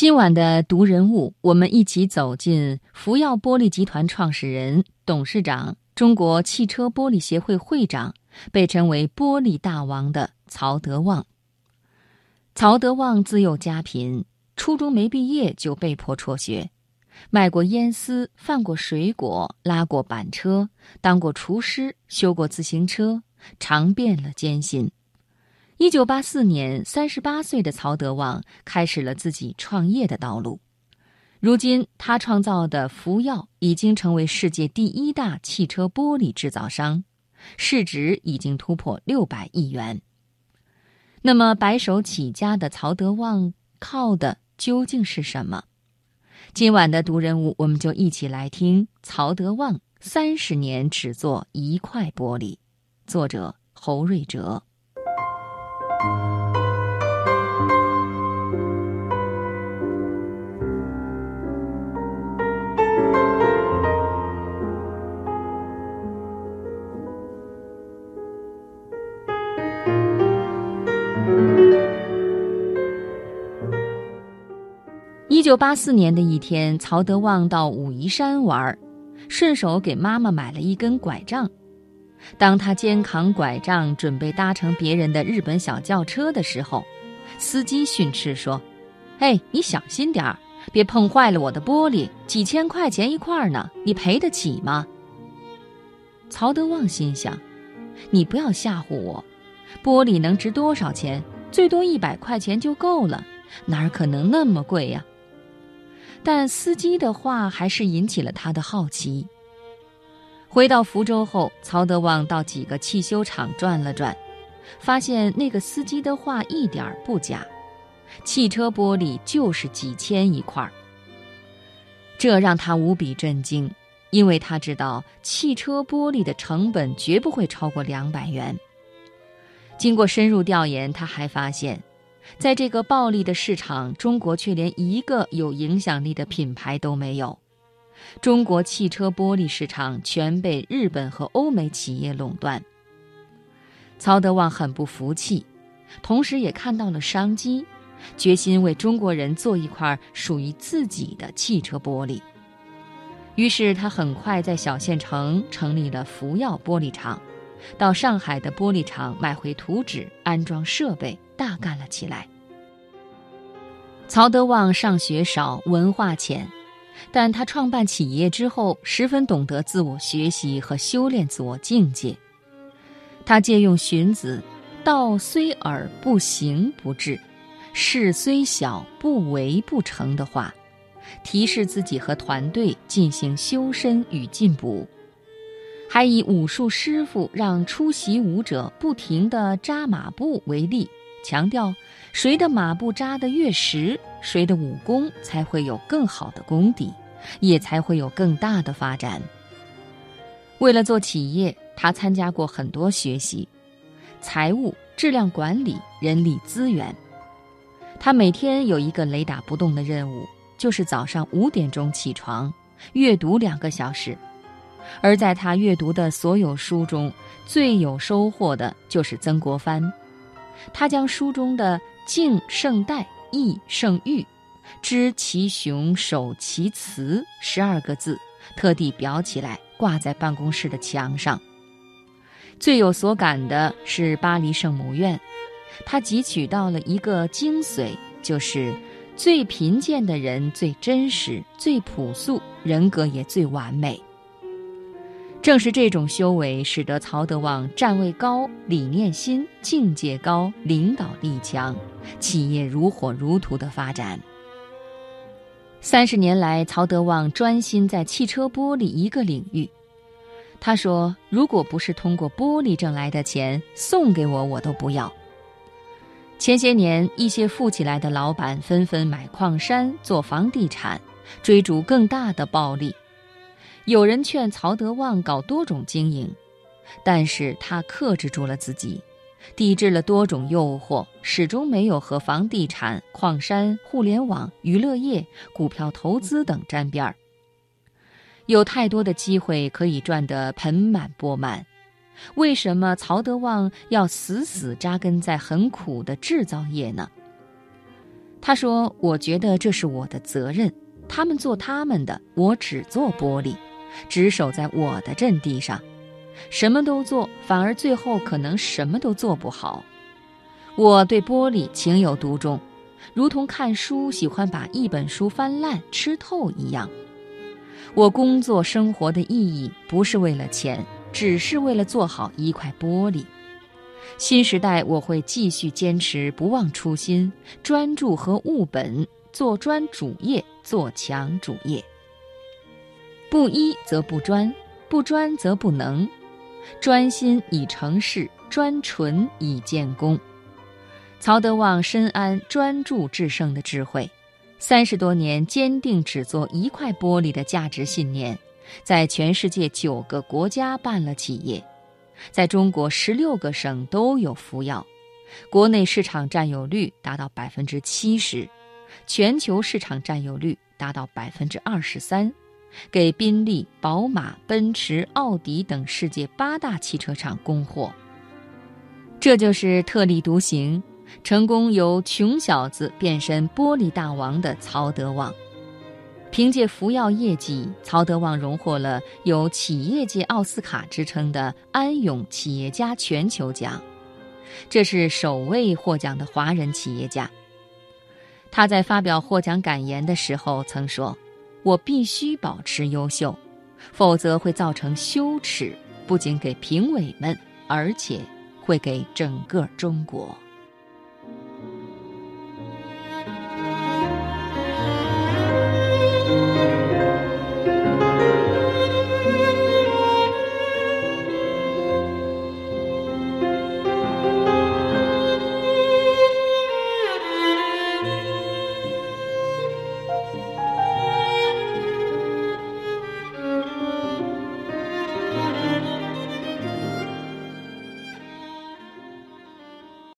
今晚的读人物，我们一起走进福耀玻璃集团创始人、董事长、中国汽车玻璃协会会长，被称为“玻璃大王”的曹德旺。曹德旺自幼家贫，初中没毕业就被迫辍学，卖过烟丝，贩过水果，拉过板车，当过厨师，修过自行车，尝遍了艰辛。一九八四年，三十八岁的曹德旺开始了自己创业的道路。如今，他创造的福耀已经成为世界第一大汽车玻璃制造商，市值已经突破六百亿元。那么，白手起家的曹德旺靠的究竟是什么？今晚的读人物，我们就一起来听曹德旺三十年只做一块玻璃。作者侯瑞哲。一九八四年的一天，曹德旺到武夷山玩，顺手给妈妈买了一根拐杖。当他肩扛拐杖准备搭乘别人的日本小轿车的时候，司机训斥说：“嘿，你小心点儿，别碰坏了我的玻璃，几千块钱一块呢，你赔得起吗？”曹德旺心想：“你不要吓唬我，玻璃能值多少钱？最多一百块钱就够了，哪儿可能那么贵呀？”但司机的话还是引起了他的好奇。回到福州后，曹德旺到几个汽修厂转了转，发现那个司机的话一点儿不假，汽车玻璃就是几千一块儿。这让他无比震惊，因为他知道汽车玻璃的成本绝不会超过两百元。经过深入调研，他还发现，在这个暴利的市场，中国却连一个有影响力的品牌都没有。中国汽车玻璃市场全被日本和欧美企业垄断。曹德旺很不服气，同时也看到了商机，决心为中国人做一块属于自己的汽车玻璃。于是他很快在小县城成立了福耀玻璃厂，到上海的玻璃厂买回图纸，安装设备，大干了起来。曹德旺上学少，文化浅。但他创办企业之后，十分懂得自我学习和修炼自我境界。他借用荀子“道虽尔，不行不至；事虽小，不为不成”的话，提示自己和团队进行修身与进步。还以武术师傅让出席武者不停地扎马步为例，强调谁的马步扎得越实。谁的武功才会有更好的功底，也才会有更大的发展。为了做企业，他参加过很多学习，财务、质量管理、人力资源。他每天有一个雷打不动的任务，就是早上五点钟起床，阅读两个小时。而在他阅读的所有书中，最有收获的就是曾国藩。他将书中的敬圣代。义胜玉，知其雄，守其雌，十二个字，特地裱起来，挂在办公室的墙上。最有所感的是巴黎圣母院，他汲取到了一个精髓，就是最贫贱的人最真实、最朴素，人格也最完美。正是这种修为，使得曹德旺站位高、理念新、境界高、领导力强，企业如火如荼的发展。三十年来，曹德旺专心在汽车玻璃一个领域。他说：“如果不是通过玻璃挣来的钱，送给我我都不要。”前些年，一些富起来的老板纷纷买矿山、做房地产，追逐更大的暴利。有人劝曹德旺搞多种经营，但是他克制住了自己，抵制了多种诱惑，始终没有和房地产、矿山、互联网、娱乐业、股票投资等沾边儿。有太多的机会可以赚得盆满钵满，为什么曹德旺要死死扎根在很苦的制造业呢？他说：“我觉得这是我的责任，他们做他们的，我只做玻璃，只守在我的阵地上，什么都做，反而最后可能什么都做不好。我对玻璃情有独钟，如同看书喜欢把一本书翻烂吃透一样。我工作生活的意义不是为了钱，只是为了做好一块玻璃。”新时代，我会继续坚持不忘初心，专注和务本，做专主业，做强主业。不一则不专，不专则不能。专心以成事，专纯以建功。曹德旺深谙专注制胜的智慧，三十多年坚定只做一块玻璃的价值信念，在全世界九个国家办了企业。在中国十六个省都有服药，国内市场占有率达到百分之七十，全球市场占有率达到百分之二十三，给宾利、宝马、奔驰、奥迪等世界八大汽车厂供货。这就是特立独行，成功由穷小子变身玻璃大王的曹德旺。凭借服药业绩，曹德旺荣获了有“企业界奥斯卡”之称的安永企业家全球奖，这是首位获奖的华人企业家。他在发表获奖感言的时候曾说：“我必须保持优秀，否则会造成羞耻，不仅给评委们，而且会给整个中国。”